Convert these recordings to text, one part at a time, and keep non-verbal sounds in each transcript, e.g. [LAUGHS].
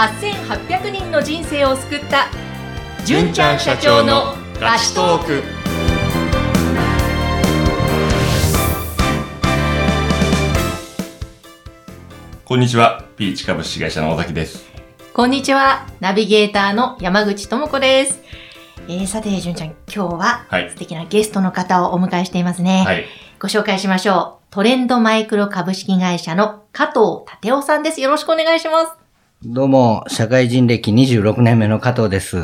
8800人の人生を救った純ちゃん社長のラストークこんにちは。ピーチ株式会社の尾崎です。こんにちはナビゲーターの山口智子ですえー、さて、純ちゃん、今日ははい素敵なゲストの方をお迎えしていますね。はい。ご紹介しましょう。トレンドマイクロ株式会社の加藤立夫さんです。よろしくお願いします。どうも、社会人歴26年目の加藤です。よ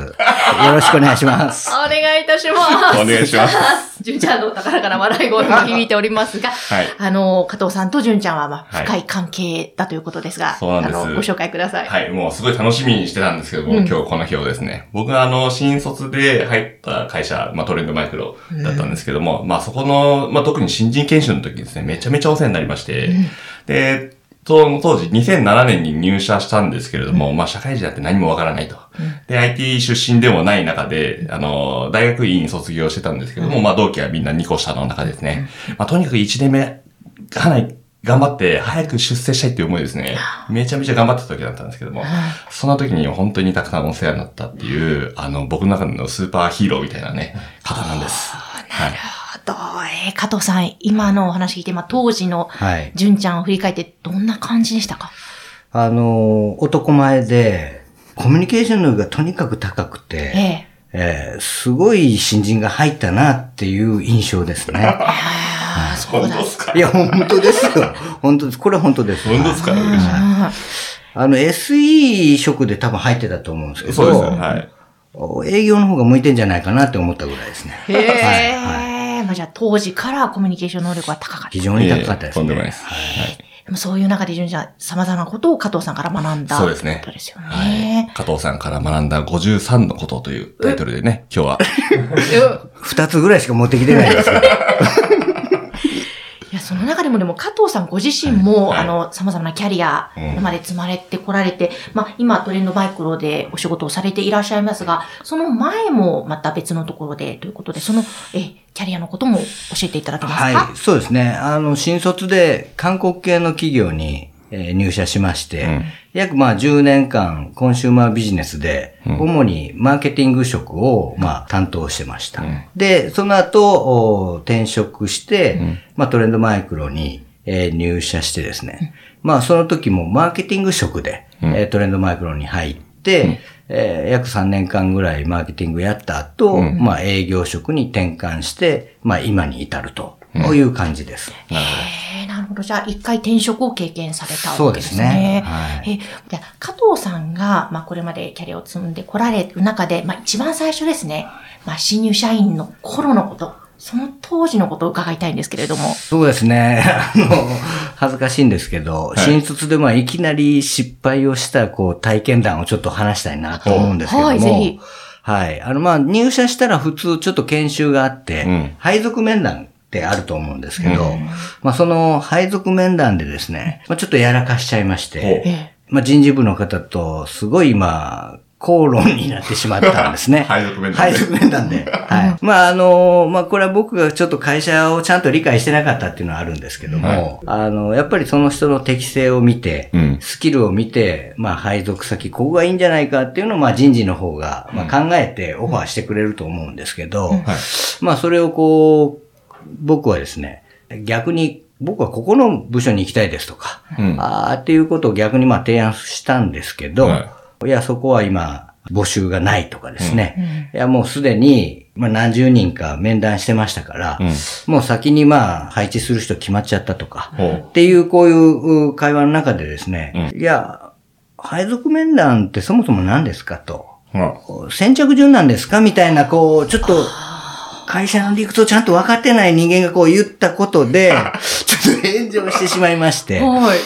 ろしくお願いします。[LAUGHS] お願いいたします。お願いします。[LAUGHS] 純ちゃんの高らかな笑い声も響いておりますが、はい。あの、加藤さんと純ちゃんは、まあ、はい深い関係だということですが、そうなんですあの、ご紹介ください。はい。もうすごい楽しみにしてたんですけども、うん今日この日をですね、僕があの、新卒で入った会社、まあトレンドマイクロだったんですけども、まあそこの、まあ特に新人研修の時にですね、めちゃめちゃお世話になりまして、で、その当時2007年に入社したんですけれども、まあ社会人だって何もわからないと。で、IT 出身でもない中で、あの、大学院卒業してたんですけども、まあ同期はみんな2個下の中ですね。まあとにかく1年目、かなり頑張って早く出世したいっていう思いですね。めちゃめちゃ頑張ってた時だったんですけども、その時に本当にたくさんお世話になったっていう、あの、僕の中でのスーパーヒーローみたいなね、方なんです。はい。どうえー加藤さん、今のお話聞いて、まあ、当時のはい。純ちゃんを振り返ってどんな感じでしたか？あの、男前で、コミュニケーション能力がとにかく高くて、えええーすごい新人が入ったなっていう印象ですね。ああ、そうだ。本当ですかいや、本当ですよ。本当です。これは本当です。本当ですか？嬉しい。うんあの、SE 職で多分入ってたと思うんですけど、そうですよ。はい。営業の方が向いてんじゃないかなって思ったぐらいですね。へえ、はいはいまあ、じゃあ当時からコミュニケーション能力は高かった。非常に高かったですね。とんでもないです。はいはい。でもそういう中で純ちゃん、様々なことを加藤さんから学んだ。そうですねことですよはいね。。加藤さんから学んだ53のことというタイトルでね、今日は。[LAUGHS] [LAUGHS] 二つぐらいしか持ってきてないですけど。その中でもでも加藤さんご自身も、はい。あの、様々なキャリアうん。まで積まれてこられて、まあ、今トレンドマイクロでお仕事をされていらっしゃいますが、その前もまた別のところでということで、その、え、キャリアのことも教えていただけますか？はい、そうですね。あの、新卒で韓国系の企業に、えー入社しまして、うん。約まあ10年間コンシューマービジネスで、うん。主にマーケティング職をまあ担当してました。うん。で、その後、お転職して、うん。まあトレンドマイクロに、えー入社してですね、まあその時もマーケティング職で、うん。えートレンドマイクロに入って、えー約3年間ぐらいマーケティングやった後、うん。まあ営業職に転換して、まあ今に至ると、こういう感じです。なるへえなるほど。じゃあ、一回転職を経験されたそうでわけですすねね。はいえじゃあ加藤さんが、まあ、これまでキャリアを積んでこられる中で、まあ、一番最初ですね、まあ、新入社員の頃のこと、その当時のことを伺いたいんですけれども。そうですね。[LAUGHS] あの、恥ずかしいんですけど、い新卒でまあいきなり失敗をしたこう体験談をちょっと話したいなと思うんですけども。はいぜひはい。あのまあ入社したら普通ちょっと研修があって、うん配属面談ってあると思うんですけど、うんまあその配属面談でですね、まあちょっとやらかしちゃいまして、えまあ人事部の方とすごいまあ、口論になってしまったんですね。配属面談で配属面談で。[LAUGHS] はい。まあ、あの、まあ、これは僕がちょっと会社をちゃんと理解してなかったっていうのはあるんですけども、はいあの、やっぱりその人の適性を見て、うんスキルを見て、まあ、配属先、ここがいいんじゃないかっていうのを、まあ、人事の方が、まあ、考えてオファーしてくれると思うんですけど、はい。まあ、それをこう、僕はですね、逆に、僕はここの部署に行きたいですとか、うん。あーっていうことを逆にまあ提案したんですけど、、はい。や、そこは今、募集がないとかですね。いや、もうすでに、まあ何十人か面談してましたから、うん。もう先にまあ配置する人決まっちゃったとか、っていうこういうう会話の中でですね、いや、配属面談ってそもそも何ですかと。は先着順なんですかみたいな、こう、ちょっと、会社の理屈をちゃんと分かってない人間がこう言ったことで、[LAUGHS] ちょっと炎上してしまいまして、はい。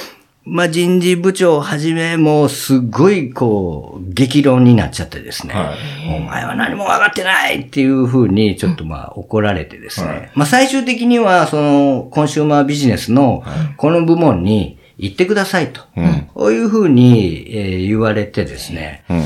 まあ、人事部長をはじめ、もうすっごいこう、激論になっちゃってですね。はお前は何も分かってないっていうふうに、ちょっとまあ怒られてですね。はいまあ最終的には、その、コンシューマービジネスの、この部門に行ってくださいと。うんこういうふうに、えー言われてですね。うん。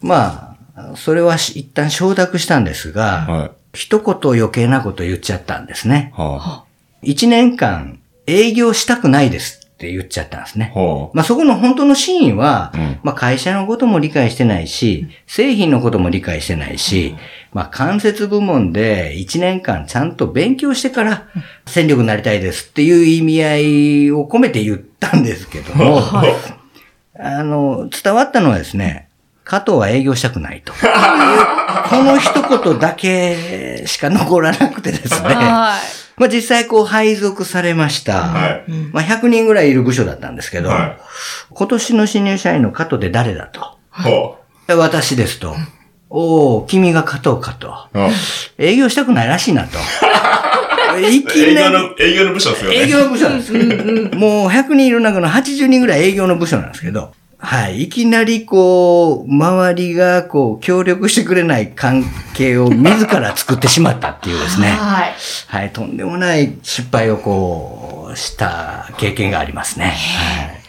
まあ、それはし一旦承諾したんですが、はい。一言余計なこと言っちゃったんですね。は一年間営業したくないですって言っちゃったんですね。ほまあそこの本当の真意は、うん。まあ会社のことも理解してないし、製品のことも理解してないし、まあ間接部門で1年間ちゃんと勉強してから戦力になりたいですっていう意味合いを込めて言ったんですけども、あの、伝わったのはですね、加藤は営業したくないと。[LAUGHS] この一言だけしか残らなくてですね。はまあ実際こう配属されました。はいまあ100人ぐらいいる部署だったんですけど、はい今年の新入社員の加藤で誰だと。ほ私ですと。おお、君が加藤かと。営業したくないらしいなと。[LAUGHS] いき営業なり。の、営業の部署ですよね。営業の部署なんです。もう100人いる中の80人ぐらい営業の部署なんですけど、はい。いきなりこう、周りがこう、協力してくれない関係を自ら作ってしまったっていうですね。[LAUGHS] はい。はい。とんでもない失敗をこう、した経験がありますね。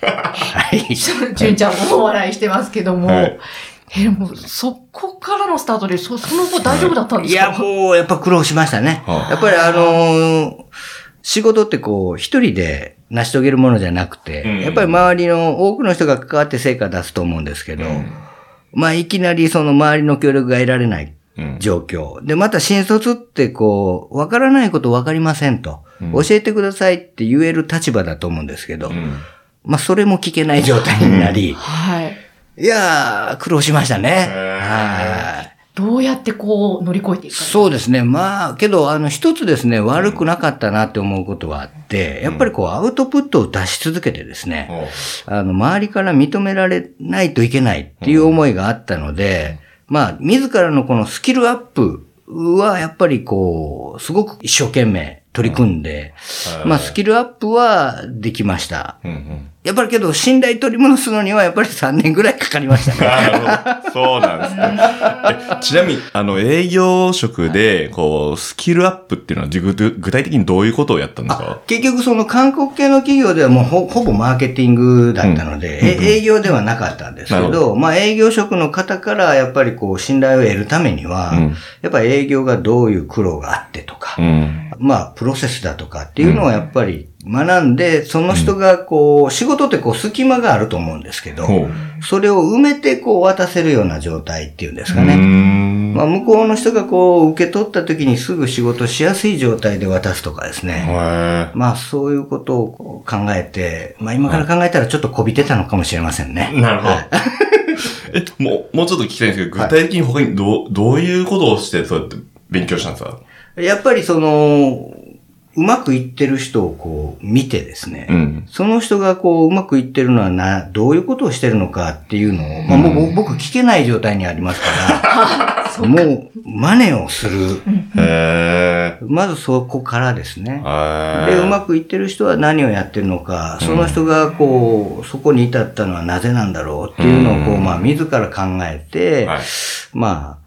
はい。はい。[LAUGHS] 純ちゃんもお笑いしてますけども、はいえ、でも、そこからのスタートで、そ、その後大丈夫だったんですか？いや、もう、やっぱ苦労しましたね。はあやっぱりあのー仕事ってこう、一人で成し遂げるものじゃなくて、うんやっぱり周りの多くの人が関わって成果出すと思うんですけど、うんまあ、いきなりその周りの協力が得られないうん状況。で、また新卒ってこう、わからないことわかりませんと、うん教えてくださいって言える立場だと思うんですけど、うんまあ、それも聞けない状態になり、はい。いやー、苦労しましたね。はい。どうやってこう乗り越えていくか。そうですね。まあ、けど、あの、一つですね、悪くなかったなって思うことはあって、やっぱりこう、アウトプットを出し続けてですね、ほあの、周りから認められないといけないっていう思いがあったので、まあ、自らのこのスキルアップは、やっぱりこう、すごく一生懸命取り組んで、うまあ、スキルアップはできました。やっぱりけど、信頼取り戻すのには、やっぱり3年ぐらいかかりましたね。なるほど。そうなんですね。[LAUGHS] えちなみに、あの、営業職で、こう、スキルアップっていうのは、具具体的にどういうことをやったんですか？結局その韓国系の企業ではもうほほぼマーケティングだったので、うんえ営業ではなかったんですけなるほど、まあ営業職の方からやっぱりこう信頼を得るためには、うんやっぱり営業がどういう苦労があってとか、うん。まあプロセスだとかっていうのをやっぱり学んで、その人がこう、仕事ってこう隙間があると思うんですけど。それを埋めてこう渡せるような状態っていうんですかね。んまあ向こうの人がこう受け取った時にすぐ仕事しやすい状態で渡すとかですね。へまあそういうことを考えて、まあ今から考えたらちょっとこびてたのかもしれませんね。ーなるほどはい。[LAUGHS] え、もう、もうちょっと聞きたいんですけど、具体的に他にどう、どういうことをして、そうやって勉強したんですか？やっぱりその、うまくいってる人をこう見てですね、うん。その人がこううまくいってるのはな、どういうことをしてるのかっていうのを、まあもう僕聞けない状態にありますから、[LAUGHS] もう真似をする。へまずそこからですね。ー。で、うまく。くいってる人は何をやってるのか、その人がこう、そこに至ったのはなぜなんだろうっていうのをこう、うんまあ、自ら考えて、はい。まあ、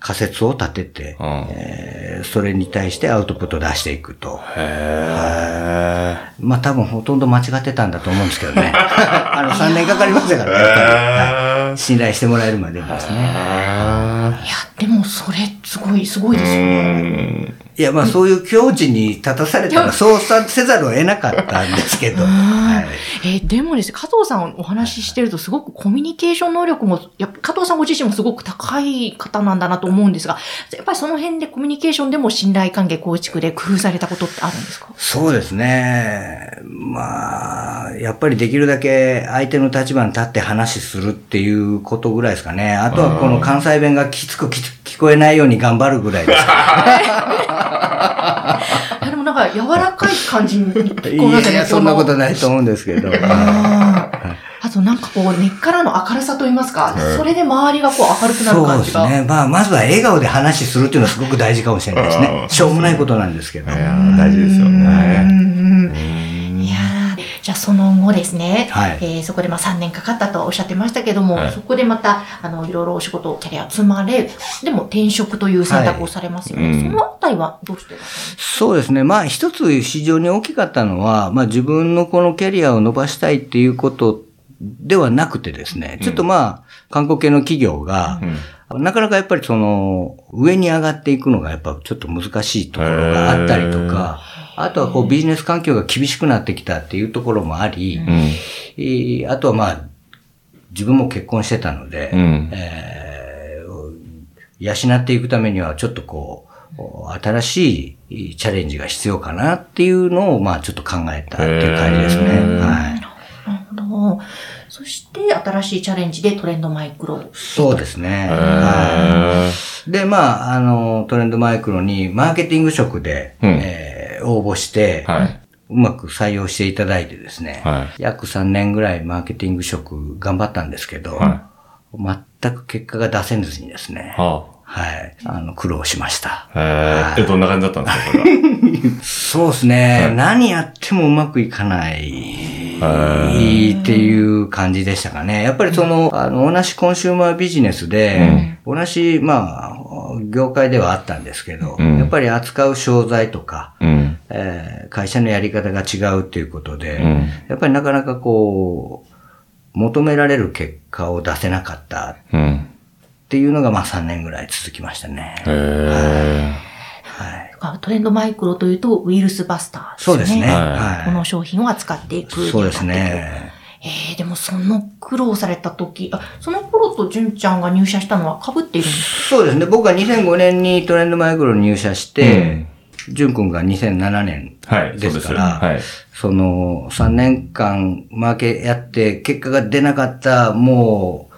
仮説を立てて、うん。えーそれに対してアウトプットを出していくと。へまあ多分ほとんど間違ってたんだと思うんですけどね。[LAUGHS] あの3年かかりましたからね、信頼してもらえるまでにですね。い。や、でもそれ、すごい、すごいですよね。いや、まあそういう境地に立たされたらそうさせざるを得なかったんですけど。はいえーでもですね、加藤さんお話ししてるとすごくコミュニケーション能力も、やっぱ加藤さんご自身もすごく高い方なんだなと思うんですが、やっぱりその辺でコミュニケーションでも信頼関係構築で工夫されたことってあるんですか？そうですね。まあ、やっぱりできるだけ相手の立場に立って話するっていうことぐらいですかね。あとはこの関西弁がきつくきつ聞こえないように頑張るぐらいですか。あ [LAUGHS] [LAUGHS] でもなんか柔らかい感じに聞こえいますね。やいや、そんなことい。ないと思うんですけど。あとなんかこう根っからの明るさと言いますか、うんそれで周りがこう明るくなるそう感じが。ですね。まあ、まずは笑顔で話するっていうのはすごく大事かもしれないですねう。んしょうもないことなんですけど。大事ですようんね。じゃあその後ですね、はい。えーそこでまあ3年かかったとおっしゃってましたけども、はい。そこでまた、あの、いろいろお仕事、キャリア積まれ、でも転職という選択をされますよね。はいうん。そのあたりはどうしてそうですね。まあ一つ非常に大きかったのは、まあ自分のこのキャリアを伸ばしたいっていうことではなくてですね、ちょっとまあ、韓国系の企業が、なかなかやっぱりその、上に上がっていくのがやっぱちょっと難しいところがあったりとか、あとはこうビジネス環境が厳しくなってきたっていうところもあり、うん。えーあとはまあ、自分も結婚してたので、うんえー養っていくためにはちょっとこう、新しいチャレンジが必要かなっていうのを、まあちょっと考えたっていう感じですね。はい。なるほど。そして、新しいチャレンジでトレンドマイクロ。そうですね。へはーい。で、まあ、あの、トレンドマイクロにマーケティング職で、うんえー応募して、はい。うまく採用していただいてですね、は約3年ぐらいマーケティング職頑張ったんですけど、は全く結果が出せずにですね、ははい、あの、苦労しました。え。え、どんな感じだったんですか。[LAUGHS] そうですね、はい何やってもうまくいかないっていう感じでしたかね。やっぱりその、あの、同じコンシューマービジネスで、同じ、まあ、業界ではあったんですけど、うんやっぱり扱う商材とか、うん。えー会社のやり方が違うっていうことで、うんやっぱりなかなかこう、求められる結果を出せなかったっうん。ていうのがまあ3年ぐらい続きましたね。はい。あトレンドマイクロというと、ウイルスバスターですね。そうですね。はいはい。この商品を扱っていく。そうです。ね。えー、でもその苦労された時、あ、その頃と純ちゃんが入社したのは被っているんですそうですね。僕は2005年にトレンドマイクロに入社して、ジュン君が2007年はい。ですから、はい。その3年間マーケやって結果が出なかった、もう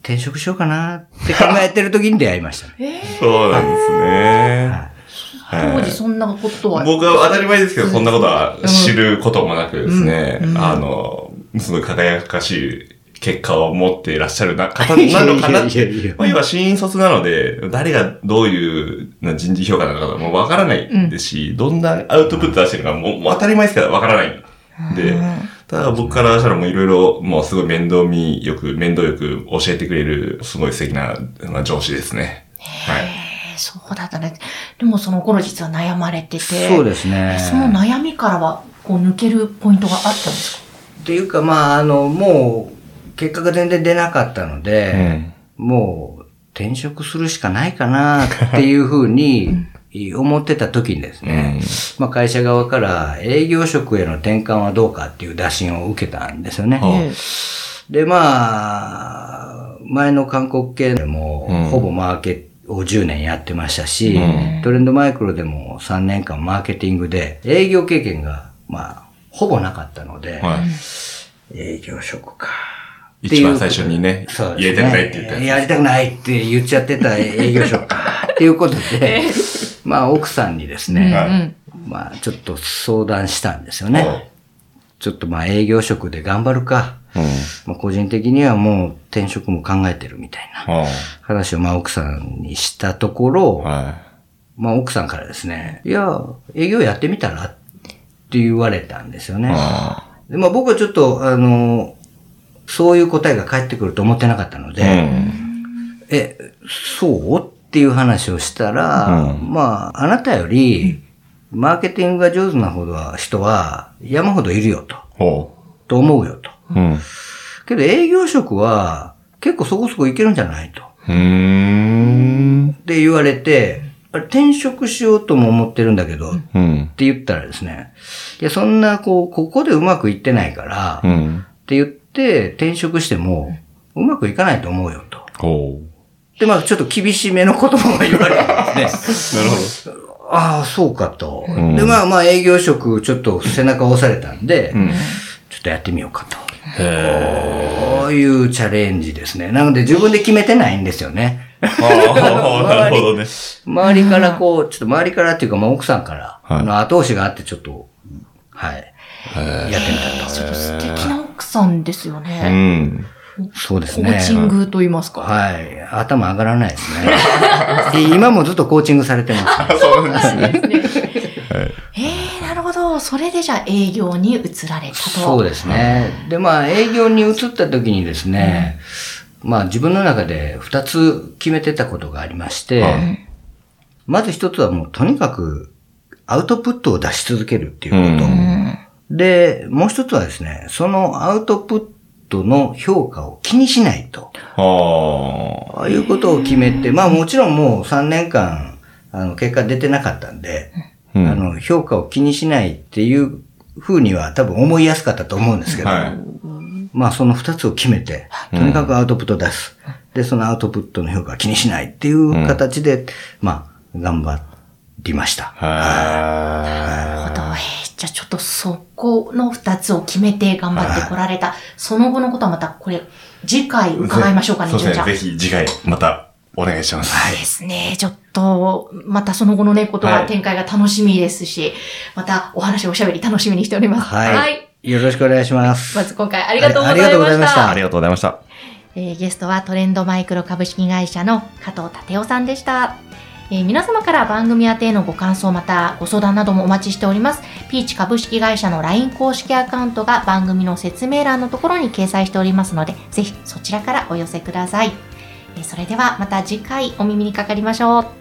転職しようかなって考えてる時に出会いましたね。えそうなんですね。ー、当時そんなことは。僕は当たり前ですけど、そんなことは知ることもなくですね、うんうんあの、すごい輝かしい結果を持っていらっしゃるな方なのかな？っいやいやいやて。まあ、要は新卒なので、誰がどういう人事評価なのかもわからないですし、どんなアウトプット出してるのかももう当たり前ですからわからないんで、ただ僕からしたらもういろいろ、もうすごい面倒見よく、面倒よく教えてくれる、すごい素敵なまあ上司ですね。はい。えーそうだったね。でもその頃実は悩まれてて。そうですね。その悩みからは、こう抜けるポイントがあったんですか？っていうか、まあ、あの、もう、結果が全然出なかったので、もう、転職するしかないかなっていうふうに [LAUGHS] 思ってた時にですね、まあ、会社側から営業職への転換はどうかっていう打診を受けたんですよね。で、まあ、前の韓国系でもうん、ほぼマーケを10年やってましたし、うんトレンドマイクロでも3年間マーケティングで営業経験が、まあ、ほぼなかったので、はい。営業職か。一番最初にねそうです入れたくないって言ったやつやりたくないって言っちゃってた営業職か。[LAUGHS] っていうことで、まあ奥さんにですね、まあちょっと相談したんですよはいね。ちょっとまあ営業職で頑張るか。うん。まあ個人的にはもう転職も考えてるみたいなは話をまあ奥さんにしたところ、あはまあ奥さんからですね、いや、営業やってみたらって言われたんですよね。あでまあ僕はちょっと、あの、そういう答えが返ってくると思ってなかったのい。で、うん。え、そう？っていう話をしたら、うんまあ、あなたより、マーケティングが上手なほどは人は山ほどいるよと、ほと思うよと。う。うん。けど営業職は結構そこそこいけるんじゃないと。って言われて、あれ転職しようとも思ってるんだけど、っうん。て言ったらですね、いや、そんな、こう、ここでうまくいってないから、っうん。て言って転職しても、うまくいかないと思うよと。ほで、まあ、ちょっと厳しめの言葉も言われてですね。う。[LAUGHS] なるほど。ああ、そうかと。んで、まあまあ営業職ちょっと背中を押されたんで、うん。ちょっとやってみようかと。へこういうチャレンジですね。なので自分で決めてないんですよね。ー。ああ、なるほどね。周りからこう、ちょっと周りからっていうか、まあ奥さんからはいの後押しがあってちょっと、はい、やってみたちょっと素敵な奥さんですようね。ん。と。そうですコね。ーチングと言いますか。はい。頭上がらないですね。[LAUGHS] で今もずっとコーチングされてます。[LAUGHS] そうなんですね。ええなるほど。それでじゃあ営業に移られたと。そうですね。で、まあ、営業に移った時にですね、まあ、自分の中で二つ決めてたことがありまして、はいまず一つはもう、とにかく、アウトプットを出し続けるっていうこと。うんで、もう一つはですね、そのアウトプットの評価を気にしないと。はああいうことを決めて、まあもちろんもう3年間、あの、結果出てなかったんで、あ。うんあの、評価を気にしないっていう風には多分思いやすかったと思うんですけど、はい。まあその二つを決めて、とにかくアウトプット出す。で、そのアウトプットの評価は気にしないっていう形で、まあ、頑張りました。なるほど。はえーじゃあちょっとそこの二つを決めて頑張ってこられた、その後のことはまたこれ、次回い。伺いましょうかね、そうですね。じゃあ。ぜひ次回またお願いします。ですね。ちょっと、またその後のね、ことはいが展開が楽しみですし、またお話、おしゃべり楽しみにしております。はい。よろしくお願いします。まず今回ありがとうございありがとうごまし。ざいましたたありがとうございました。えーゲストはトレンドマイクロ株式会社の加藤立夫さんでした。えー皆様から番組宛てのご感想またご相談などもお待ちしております。ピーチ株式会社の LINE 公式アカウントが番組の説明欄のところに掲載しておりますので、ぜひそちらからお寄せください。えーそれではまた次回お耳にかかりましょう。